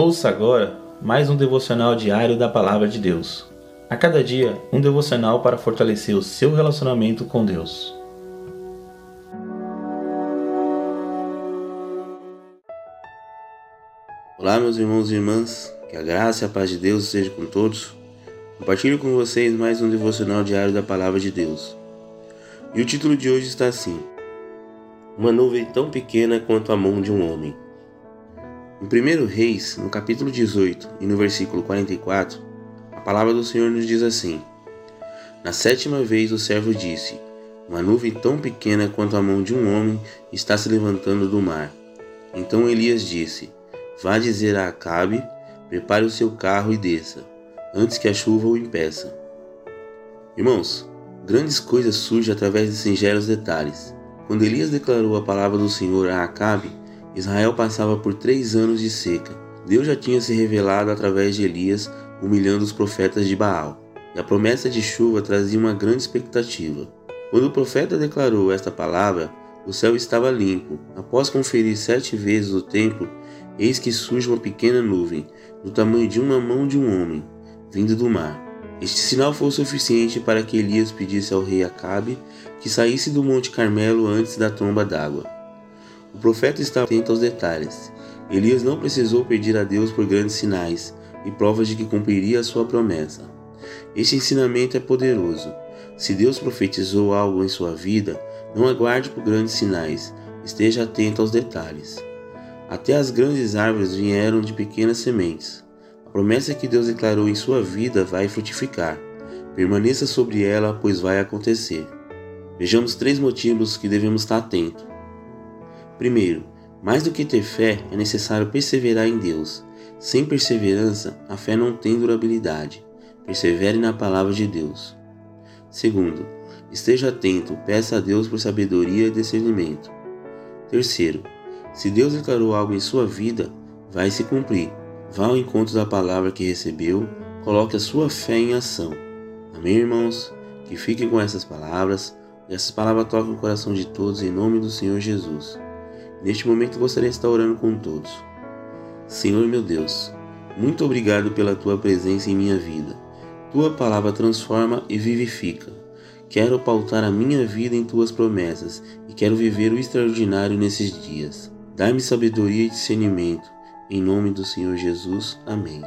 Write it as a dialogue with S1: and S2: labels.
S1: Ouça agora mais um devocional diário da Palavra de Deus. A cada dia, um devocional para fortalecer o seu relacionamento com Deus.
S2: Olá, meus irmãos e irmãs, que a graça e a paz de Deus seja com todos. Compartilho com vocês mais um devocional diário da Palavra de Deus. E o título de hoje está assim: Uma nuvem tão pequena quanto a mão de um homem. Em 1 Reis, no capítulo 18 e no versículo 44, a palavra do Senhor nos diz assim: Na sétima vez o servo disse: Uma nuvem tão pequena quanto a mão de um homem está se levantando do mar. Então Elias disse: Vá dizer a Acabe: Prepare o seu carro e desça, antes que a chuva o impeça. Irmãos, grandes coisas surgem através de singelos detalhes. Quando Elias declarou a palavra do Senhor a Acabe, Israel passava por três anos de seca. Deus já tinha se revelado através de Elias, humilhando os profetas de Baal. E a promessa de chuva trazia uma grande expectativa. Quando o profeta declarou esta palavra, o céu estava limpo. Após conferir sete vezes o templo, eis que surge uma pequena nuvem, do tamanho de uma mão de um homem, vindo do mar. Este sinal foi o suficiente para que Elias pedisse ao rei Acabe que saísse do Monte Carmelo antes da tromba d'água. O profeta estava atento aos detalhes. Elias não precisou pedir a Deus por grandes sinais e provas de que cumpriria a sua promessa. Este ensinamento é poderoso. Se Deus profetizou algo em sua vida, não aguarde por grandes sinais, esteja atento aos detalhes. Até as grandes árvores vieram de pequenas sementes. A promessa que Deus declarou em sua vida vai frutificar. Permaneça sobre ela, pois vai acontecer. Vejamos três motivos que devemos estar atentos. Primeiro, mais do que ter fé, é necessário perseverar em Deus. Sem perseverança, a fé não tem durabilidade. Persevere na palavra de Deus. Segundo, esteja atento, peça a Deus por sabedoria e discernimento. Terceiro, se Deus declarou algo em sua vida, vai se cumprir. Vá ao encontro da palavra que recebeu, coloque a sua fé em ação. Amém, irmãos? Que fiquem com essas palavras e essas palavras toquem o coração de todos em nome do Senhor Jesus. Neste momento gostaria de estar orando com todos. Senhor meu Deus, muito obrigado pela tua presença em minha vida. Tua palavra transforma e vivifica. Quero pautar a minha vida em tuas promessas e quero viver o extraordinário nesses dias. Dá-me sabedoria e discernimento. Em nome do Senhor Jesus. Amém.